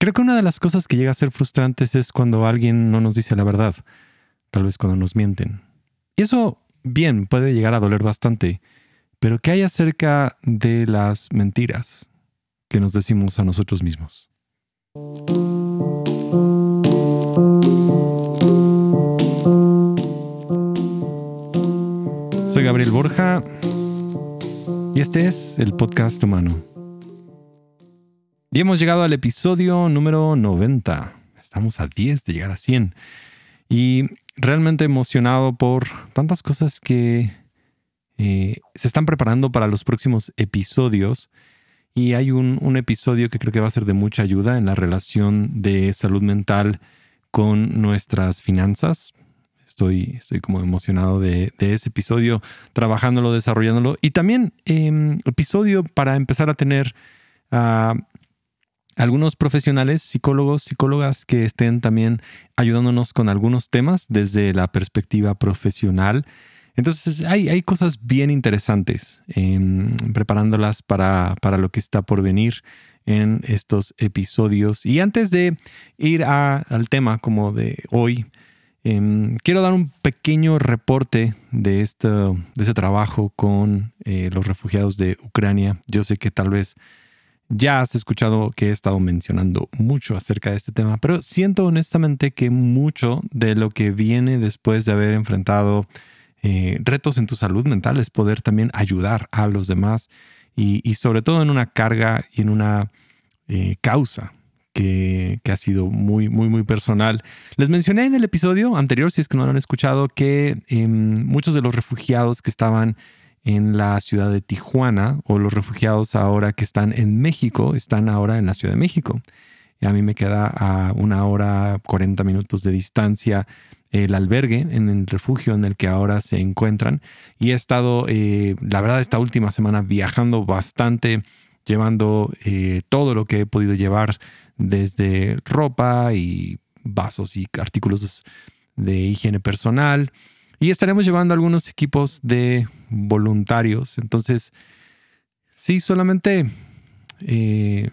creo que una de las cosas que llega a ser frustrantes es cuando alguien no nos dice la verdad, tal vez cuando nos mienten. Y eso, bien, puede llegar a doler bastante, pero ¿qué hay acerca de las mentiras que nos decimos a nosotros mismos? Soy Gabriel Borja y este es el podcast humano. Y hemos llegado al episodio número 90. Estamos a 10 de llegar a 100. Y realmente emocionado por tantas cosas que eh, se están preparando para los próximos episodios. Y hay un, episodio que creo que va a ser de mucha ayuda en la relación de salud mental con nuestras finanzas. Estoy, estoy como emocionado de, ese episodio, trabajándolo, desarrollándolo. Y también eh, episodio para empezar a tener uh, algunos profesionales, psicólogos, psicólogas que estén también ayudándonos con algunos temas desde la perspectiva profesional. Entonces hay, hay cosas bien interesantes em, preparándolas para, para, lo que está por venir en estos episodios. Y antes de ir al tema como de hoy, em, quiero dar un pequeño reporte de, esto, de trabajo con eh, los refugiados de Ucrania. Yo sé que tal vez ya has escuchado que he estado mencionando mucho acerca de este tema, pero siento honestamente que mucho de lo que viene después de haber enfrentado eh, retos en tu salud mental es poder también ayudar a los demás y, sobre todo en una carga y en una eh, causa que, ha sido muy, muy, muy personal. Les mencioné en el episodio anterior, si es que no lo han escuchado, que em, muchos de los refugiados que estaban en la ciudad de Tijuana o los refugiados ahora que están en México están ahora en la Ciudad de México. Y a mí me queda a una hora 40 minutos de distancia el albergue en el refugio en el que ahora se encuentran. Y he estado, eh, la verdad, esta última semana viajando bastante, llevando eh, todo lo que he podido llevar desde ropa y vasos y artículos de higiene personal y estaremos llevando algunos equipos de voluntarios. Entonces, sí, solamente eh,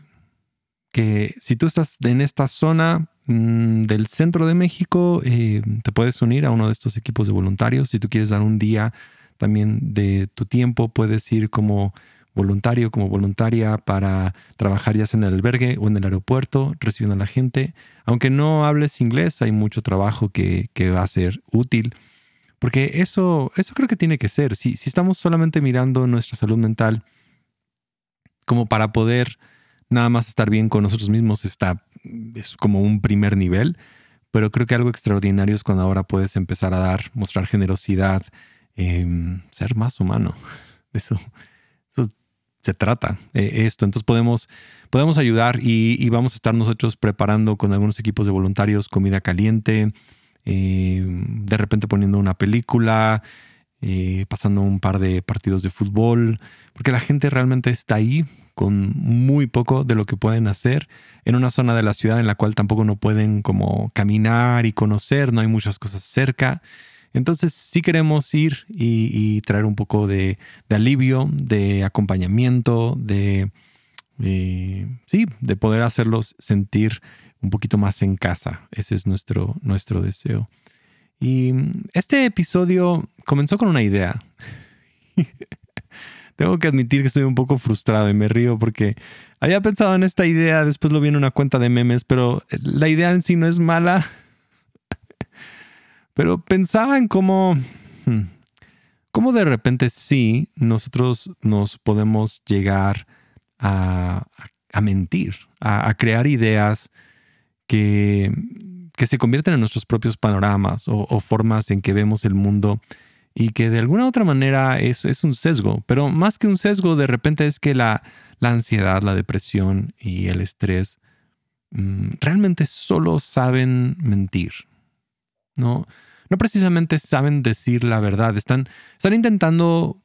que si tú estás en esta zona mm, del centro de México, eh, te puedes unir a uno de estos equipos de voluntarios. Si tú quieres dar un día también de tu tiempo, puedes ir como voluntario, como voluntaria para trabajar ya en el albergue o en el aeropuerto, recibiendo a la gente. Aunque no hables inglés, hay mucho trabajo que, que va a ser útil. Porque eso, eso creo que tiene que ser. Si, si estamos solamente mirando nuestra salud mental como para poder nada más estar bien con nosotros mismos, está, es como un primer nivel. Pero creo que algo extraordinario es cuando ahora puedes empezar a dar, mostrar generosidad, em, ser más humano. Eso, eso se trata, eh, esto. Entonces podemos, podemos ayudar y, vamos a estar nosotros preparando con algunos equipos de voluntarios comida caliente, eh, de repente poniendo una película, eh, pasando un par de partidos de fútbol, porque la gente realmente está ahí con muy poco de lo que pueden hacer en una zona de la ciudad en la cual tampoco no pueden como caminar y conocer, no hay muchas cosas cerca. Entonces sí queremos ir y, traer un poco de, alivio, de acompañamiento, de, eh, sí, de poder hacerlos sentir un poquito más en casa. Ese es nuestro, nuestro deseo. Y este episodio comenzó con una idea. Tengo que admitir que estoy un poco frustrado y me río porque había pensado en esta idea, después lo vi en una cuenta de memes, pero la idea en sí no es mala. pero pensaba en cómo, hmm, cómo de repente sí nosotros nos podemos llegar a, mentir, a crear ideas que, que se convierten en nuestros propios panoramas o, formas en que vemos el mundo y que de alguna otra manera es, es un sesgo, pero más que un sesgo, de repente es que la, la ansiedad, la depresión y el estrés mm, realmente solo saben mentir. No, no precisamente saben decir la verdad, están, están intentando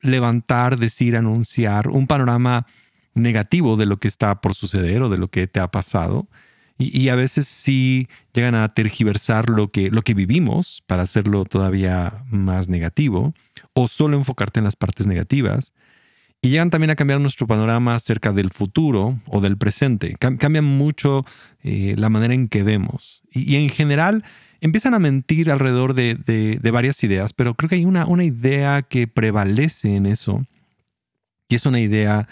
levantar, decir, anunciar un panorama negativo de lo que está por suceder o de lo que te ha pasado y, a veces sí llegan a tergiversar lo que, lo que vivimos para hacerlo todavía más negativo o solo enfocarte en las partes negativas. y llegan también a cambiar nuestro panorama acerca del futuro o del presente. cambian mucho eh, la manera en que vemos. Y, en general empiezan a mentir alrededor de, varias ideas, pero creo que hay una, una idea que prevalece en eso y es una idea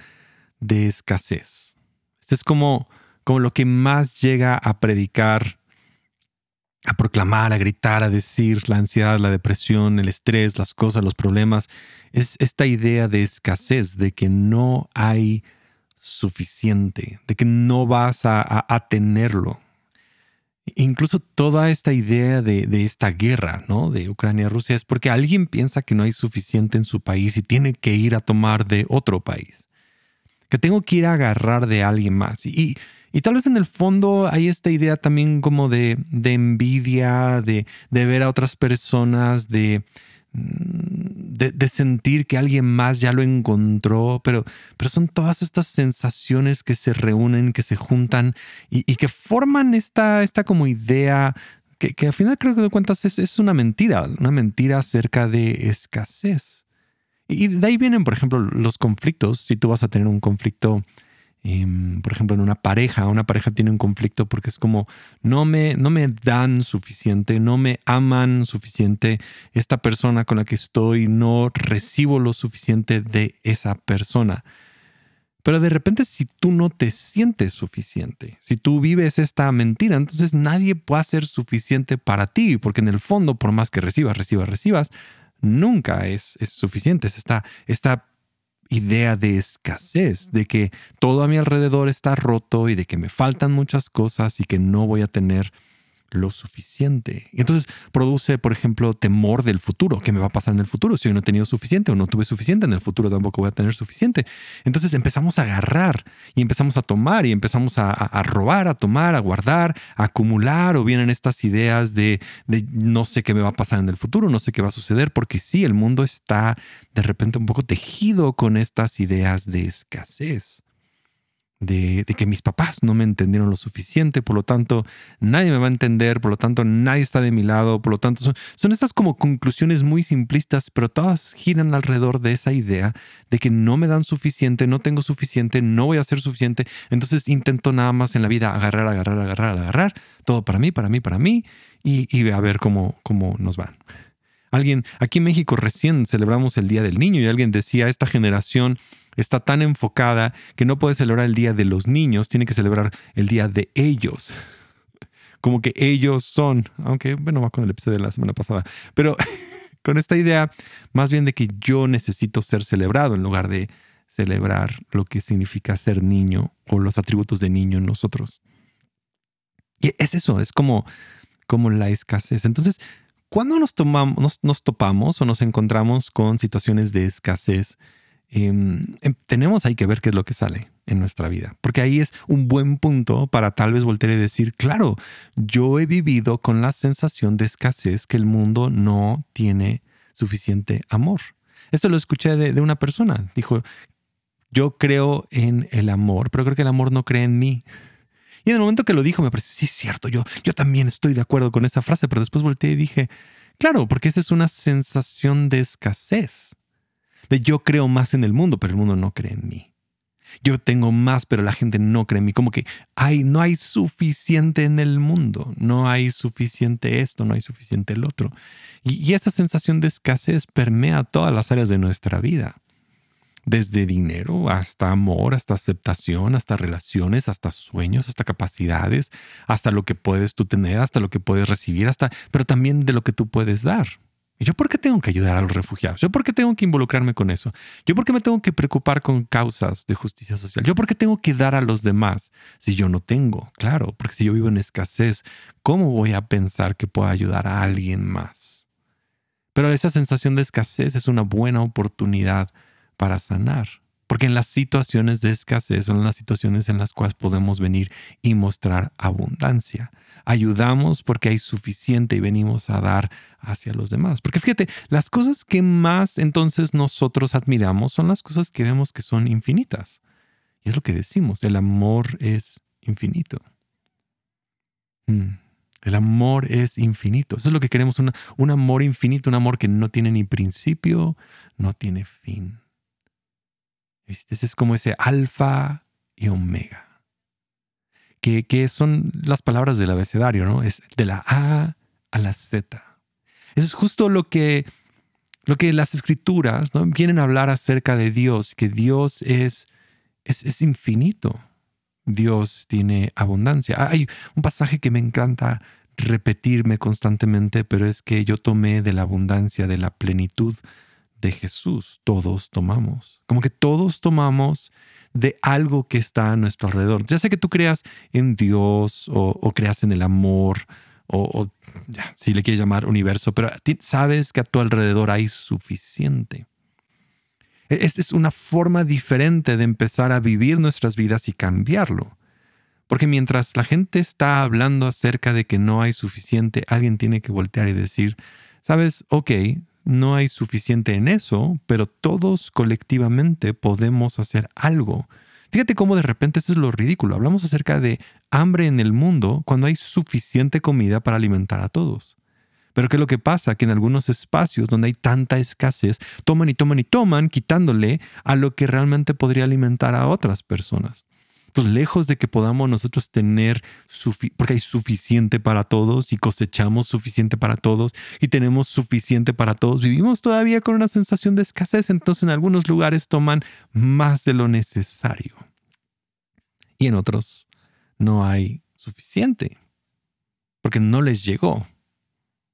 de escasez. Este es como, como lo que más llega a predicar a proclamar, a gritar, a decir la ansiedad, la depresión, el estrés, las cosas, los problemas, es esta idea de escasez, de que no hay suficiente, de que no vas a, tenerlo. Incluso toda esta idea de, esta guerra, ¿no? De Ucrania-Rusia es porque alguien piensa que no hay suficiente en su país y tiene que ir a tomar de otro país. Que tengo que ir a agarrar de alguien más. Y tal vez en el fondo hay esta idea también como de, envidia, de, ver a otras personas, mm, de, de, sentir que alguien más ya lo encontró, pero, pero son todas estas sensaciones que se reúnen, que se juntan y, que forman esta, esta como idea que, que, al final creo que de cuentas es, es una mentira, una mentira acerca de escasez. Y de ahí vienen, por ejemplo, los conflictos. Si tú vas a tener un conflicto Em, por ejemplo, en una pareja, una pareja tiene un conflicto porque es como no me, no me dan suficiente, no me aman suficiente, esta persona con la que estoy no recibo lo suficiente de esa persona. Pero de repente si tú no te sientes suficiente, si tú vives esta mentira, entonces nadie puede ser suficiente para ti, porque en el fondo, por más que recibas, recibas, recibas, nunca es, es suficiente. Es esta, esta idea de escasez, de que todo a mi alrededor está roto y de que me faltan muchas cosas y que no voy a tener lo suficiente. Y entonces produce, por ejemplo, temor del futuro. ¿Qué me va a pasar en el futuro? Si yo no he tenido suficiente o no tuve suficiente, en el futuro tampoco voy a tener suficiente. Entonces empezamos a agarrar y empezamos a tomar y empezamos a, robar, a tomar, a guardar, a acumular o vienen estas ideas de, de no sé qué me va a pasar en el futuro, no sé qué va a suceder, porque sí, el mundo está de repente un poco tejido con estas ideas de escasez de, que mis papás no me entendieron lo suficiente, por lo tanto nadie me va a entender, por lo tanto nadie está de mi lado, por lo tanto son, son estas como conclusiones muy simplistas, pero todas giran alrededor de esa idea de que no me dan suficiente, no tengo suficiente, no voy a ser suficiente, entonces intento nada más en la vida agarrar, agarrar, agarrar, agarrar, todo para mí, para mí, para mí, y, y a ver cómo, cómo nos van. Alguien, aquí en México recién celebramos el Día del Niño y alguien decía, esta generación está tan enfocada que no puede celebrar el Día de los Niños, tiene que celebrar el Día de ellos. Como que ellos son, aunque bueno, va con el episodio de la semana pasada, pero con esta idea más bien de que yo necesito ser celebrado en lugar de celebrar lo que significa ser niño o los atributos de niño en nosotros. Y es eso, es como, como la escasez. Entonces, cuando nos, tomamos, nos, topamos o nos encontramos con situaciones de escasez, em, em, tenemos ahí que ver qué es lo que sale en nuestra vida, porque ahí es un buen punto para tal vez voltear y decir, claro, yo he vivido con la sensación de escasez que el mundo no tiene suficiente amor. Esto lo escuché de, de una persona, dijo, yo creo en el amor, pero creo que el amor no cree en mí. Y en el momento que lo dijo me pareció, sí, es cierto, yo, yo también estoy de acuerdo con esa frase, pero después volteé y dije, claro, porque esa es una sensación de escasez, de yo creo más en el mundo, pero el mundo no cree en mí. Yo tengo más, pero la gente no cree en mí. Como que hay, no hay suficiente en el mundo, no hay suficiente esto, no hay suficiente el otro. Y, y esa sensación de escasez permea todas las áreas de nuestra vida desde dinero hasta amor, hasta aceptación, hasta relaciones, hasta sueños, hasta capacidades, hasta lo que puedes tú tener, hasta lo que puedes recibir, hasta, pero también de lo que tú puedes dar. ¿Y yo por qué tengo que ayudar a los refugiados? ¿Yo por qué tengo que involucrarme con eso? ¿Yo por qué me tengo que preocupar con causas de justicia social? ¿Yo por qué tengo que dar a los demás si yo no tengo? Claro, porque si yo vivo en escasez, ¿cómo voy a pensar que puedo ayudar a alguien más? Pero esa sensación de escasez es una buena oportunidad para sanar. Porque en las situaciones de escasez son las situaciones en las cuales podemos venir y mostrar abundancia. Ayudamos porque hay suficiente y venimos a dar hacia los demás. Porque fíjate, las cosas que más entonces nosotros admiramos son las cosas que vemos que son infinitas. Y es lo que decimos, el amor es infinito. Hmm. El amor es infinito. Eso es lo que queremos, un amor infinito, un amor que no tiene ni principio, no tiene fin. Es como ese alfa y omega. Que, que son las palabras del abecedario, ¿no? Es de la A a la Z. Eso es justo lo que, lo que las escrituras ¿no? vienen a hablar acerca de Dios, que Dios es, es, es infinito. Dios tiene abundancia. Hay un pasaje que me encanta repetirme constantemente, pero es que yo tomé de la abundancia, de la plenitud de Jesús. Todos tomamos. Como que todos tomamos de algo que está a nuestro alrededor. Ya sé que tú creas en Dios o, creas en el amor o, si le quieres llamar universo, pero sabes que a tu alrededor hay suficiente. E-, es una forma diferente de empezar a vivir nuestras vidas y cambiarlo. Porque mientras la gente está hablando acerca de que no hay suficiente, alguien tiene que voltear y decir, sabes, ok, no hay suficiente en eso, pero todos colectivamente podemos hacer algo. Fíjate cómo de repente eso es lo ridículo. Hablamos acerca de hambre en el mundo cuando hay suficiente comida para alimentar a todos. Pero ¿qué es lo que pasa? Que en algunos espacios donde hay tanta escasez, toman y toman y toman, quitándole a lo que realmente podría alimentar a otras personas. Lejos de que podamos nosotros tener, porque hay suficiente para todos y cosechamos suficiente para todos y tenemos suficiente para todos, vivimos todavía con una sensación de escasez. Entonces, en algunos lugares toman más de lo necesario. Y en otros no hay suficiente, porque no les llegó,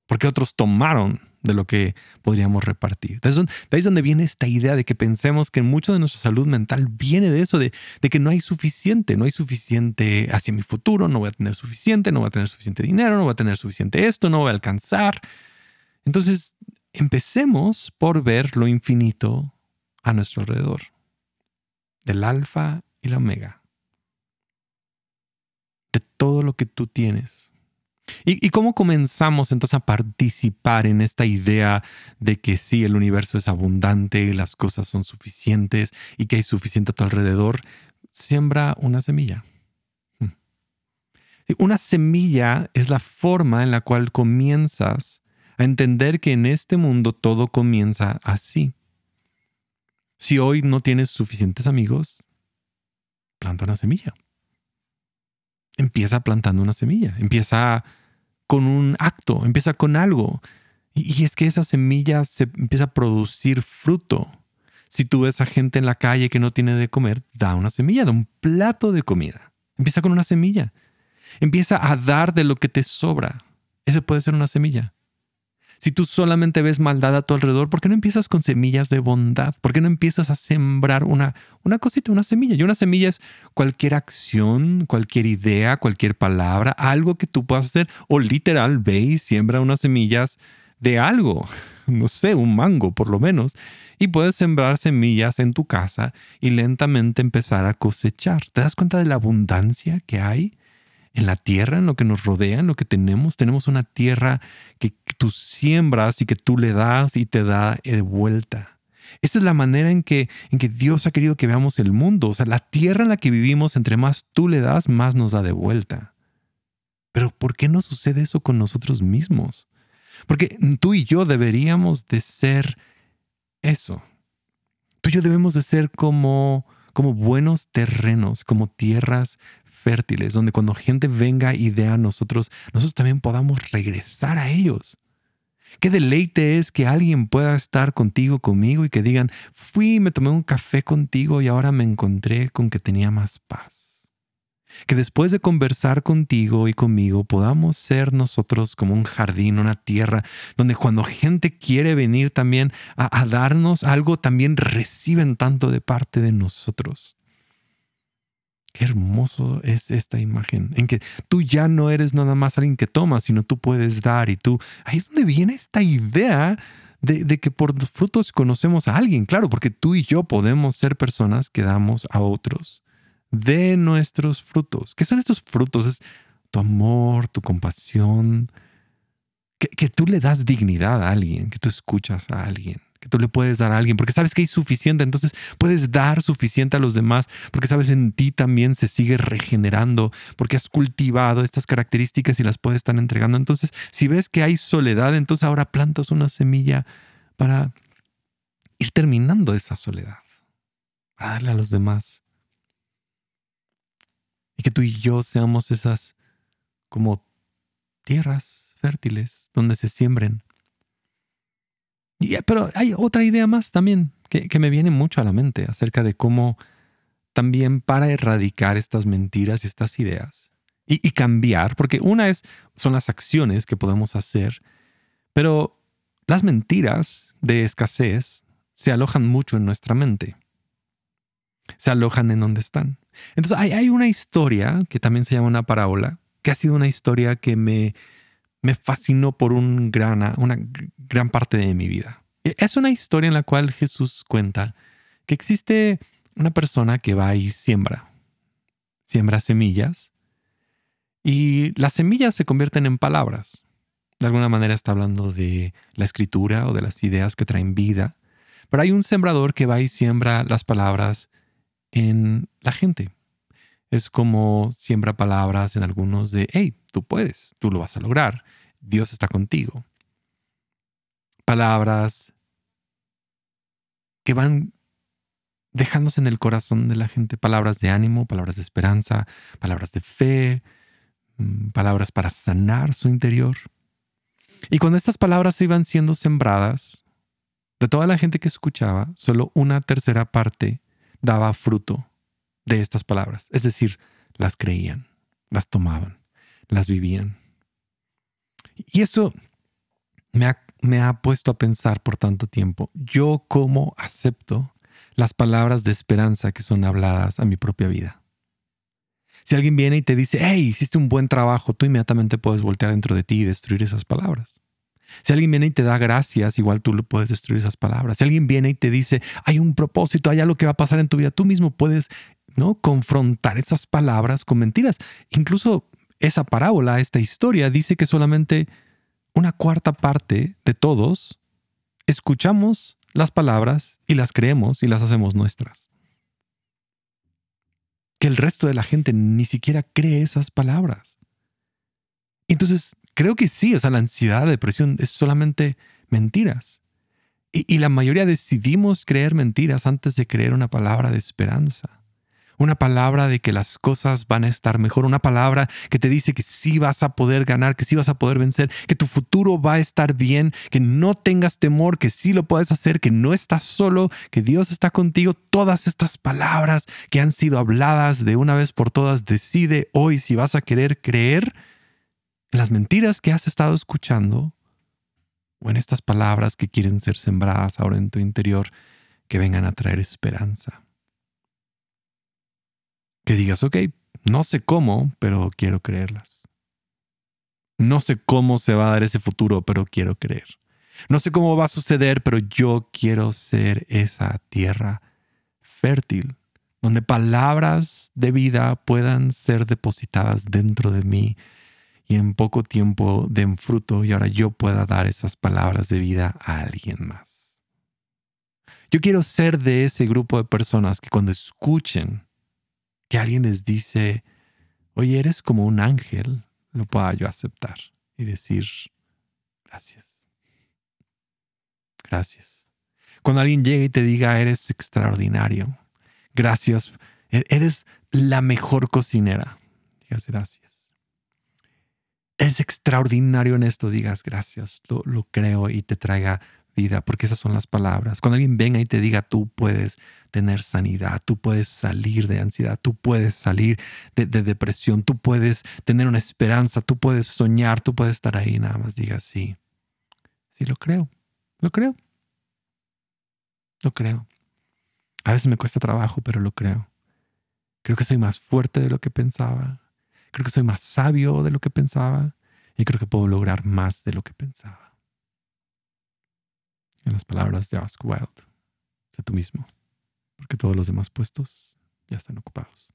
porque otros tomaron de lo que podríamos repartir. De ahí es donde viene esta idea de que pensemos que mucho de nuestra salud mental viene de eso, de, de, que no hay suficiente, no hay suficiente hacia mi futuro, no voy a tener suficiente, no voy a tener suficiente dinero, no voy a tener suficiente esto, no voy a alcanzar. Entonces, empecemos por ver lo infinito a nuestro alrededor, del alfa y la omega, de todo lo que tú tienes ¿Y, cómo comenzamos entonces a participar en esta idea de que sí, el universo es abundante, las cosas son suficientes y que hay suficiente a tu alrededor? Siembra una semilla. Hmm. Una semilla es la forma en la cual comienzas a entender que en este mundo todo comienza así. Si hoy no tienes suficientes amigos, planta una semilla. Empieza plantando una semilla. Empieza con un acto, empieza con algo. Y, es que esa semilla se empieza a producir fruto. Si tú ves a gente en la calle que no tiene de comer, da una semilla, da un plato de comida. Empieza con una semilla. Empieza a dar de lo que te sobra. Ese puede ser una semilla. Si tú solamente ves maldad a tu alrededor, ¿por qué no empiezas con semillas de bondad? ¿Por qué no empiezas a sembrar una, una cosita, una semilla? Y una semilla es cualquier acción, cualquier idea, cualquier palabra, algo que tú puedas hacer. O literal, ve y siembra unas semillas de algo. No sé, un mango por lo menos. Y puedes sembrar semillas en tu casa y lentamente empezar a cosechar. ¿Te das cuenta de la abundancia que hay? En la tierra, en lo que nos rodea, en lo que tenemos. Tenemos una tierra que tú siembras y que tú le das y te da de vuelta. Esa es la manera en que, en que Dios ha querido que veamos el mundo. O sea, la tierra en la que vivimos, entre más tú le das, más nos da de vuelta. Pero ¿por qué no sucede eso con nosotros mismos? Porque tú y yo deberíamos de ser eso. Tú y yo debemos de ser como, como buenos terrenos, como tierras fértiles, donde cuando gente venga y dé a nosotros, nosotros también podamos regresar a ellos. Qué deleite es que alguien pueda estar contigo, conmigo y que digan, fui, me tomé un café contigo y ahora me encontré con que tenía más paz. Que después de conversar contigo y conmigo podamos ser nosotros como un jardín, una tierra, donde cuando gente quiere venir también a, a darnos algo, también reciben tanto de parte de nosotros. Qué hermoso es esta imagen, en que tú ya no eres nada más alguien que toma, sino tú puedes dar y tú, ahí es donde viene esta idea de, que por frutos conocemos a alguien, claro, porque tú y yo podemos ser personas que damos a otros de nuestros frutos. ¿Qué son estos frutos? Es tu amor, tu compasión, que tú le das dignidad a alguien, que tú escuchas a alguien tú le puedes dar a alguien, porque sabes que hay suficiente, entonces puedes dar suficiente a los demás, porque sabes en ti también se sigue regenerando, porque has cultivado estas características y las puedes estar entregando. Entonces, si ves que hay soledad, entonces ahora plantas una semilla para ir terminando esa soledad. para darle a los demás. Y que tú y yo seamos esas como tierras fértiles donde se siembren. Y, pero hay otra idea más también que, que me viene mucho a la mente acerca de cómo también para erradicar estas mentiras y estas ideas y, y, cambiar, porque una es, son las acciones que podemos hacer, pero las mentiras de escasez se alojan mucho en nuestra mente. Se alojan en donde están. Entonces hay, hay una historia que también se llama una parábola, que ha sido una historia que me, me fascinó por un gran, una gran parte de mi vida. Es una historia en la cual Jesús cuenta que existe una persona que va y siembra, siembra semillas y las semillas se convierten en palabras. De alguna manera está hablando de la escritura o de las ideas que traen vida. Pero hay un sembrador que va y siembra las palabras en la gente. Es como siembra palabras en algunos de, hey, tú puedes, tú lo vas a lograr, Dios está contigo. Palabras que van dejándose en el corazón de la gente, palabras de ánimo, palabras de esperanza, palabras de fe, mm, palabras para sanar su interior. Y cuando estas palabras iban siendo sembradas, de toda la gente que escuchaba, solo una tercera parte daba fruto de estas palabras. Es decir, las creían, las tomaban, las vivían. Y eso me ha, me ha puesto a pensar por tanto tiempo, yo cómo acepto las palabras de esperanza que son habladas a mi propia vida. Si alguien viene y te dice, hey, hiciste un buen trabajo, tú inmediatamente puedes voltear dentro de ti y destruir esas palabras. Si alguien viene y te da gracias, igual tú le puedes destruir esas palabras. Si alguien viene y te dice, hay un propósito, hay algo que va a pasar en tu vida, tú mismo puedes ¿no? confrontar esas palabras con mentiras. Incluso esa parábola, esta historia, dice que solamente una cuarta parte de todos escuchamos las palabras y las creemos y las hacemos nuestras que el resto de la gente ni siquiera cree esas palabras. Entonces, creo que sí, o sea, la ansiedad, la depresión es solamente mentiras. Y, y, la mayoría decidimos creer mentiras antes de creer una palabra de esperanza una palabra de que las cosas van a estar mejor, una palabra que te dice que sí vas a poder ganar, que sí vas a poder vencer, que tu futuro va a estar bien, que no tengas temor, que sí lo puedes hacer, que no estás solo, que Dios está contigo. Todas estas palabras que han sido habladas de una vez por todas, decide hoy si vas a querer creer en las mentiras que has estado escuchando o en estas palabras que quieren ser sembradas ahora en tu interior, que vengan a traer esperanza que digas, ok, no sé cómo, pero quiero creerlas. No sé cómo se va a dar ese futuro, pero quiero creer. No sé cómo va a suceder, pero yo quiero ser esa tierra fértil, donde palabras de vida puedan ser depositadas dentro de mí y en poco tiempo den fruto y ahora yo pueda dar esas palabras de vida a alguien más. Yo quiero ser de ese grupo de personas que cuando escuchen que alguien les dice, oye, eres como un ángel, lo pueda yo aceptar y decir, gracias. Gracias. Cuando alguien llega y te diga, eres extraordinario, gracias, e-, eres la mejor cocinera, digas gracias. Es extraordinario en esto, digas gracias, lo, lo creo y te traiga vida, porque esas son las palabras. Cuando alguien venga y te diga, tú puedes tener sanidad, tú puedes salir de ansiedad, tú puedes salir de, depresión, tú puedes tener una esperanza, tú puedes soñar, tú puedes estar ahí, nada más diga sí. Sí, lo creo, lo creo. Lo creo. A veces me cuesta trabajo, pero lo creo. Creo que soy más fuerte de lo que pensaba. Creo que soy más sabio de lo que pensaba. Y creo que puedo lograr más de lo que pensaba. En las palabras de Ask Wild, sé tú mismo, porque todos los demás puestos ya están ocupados.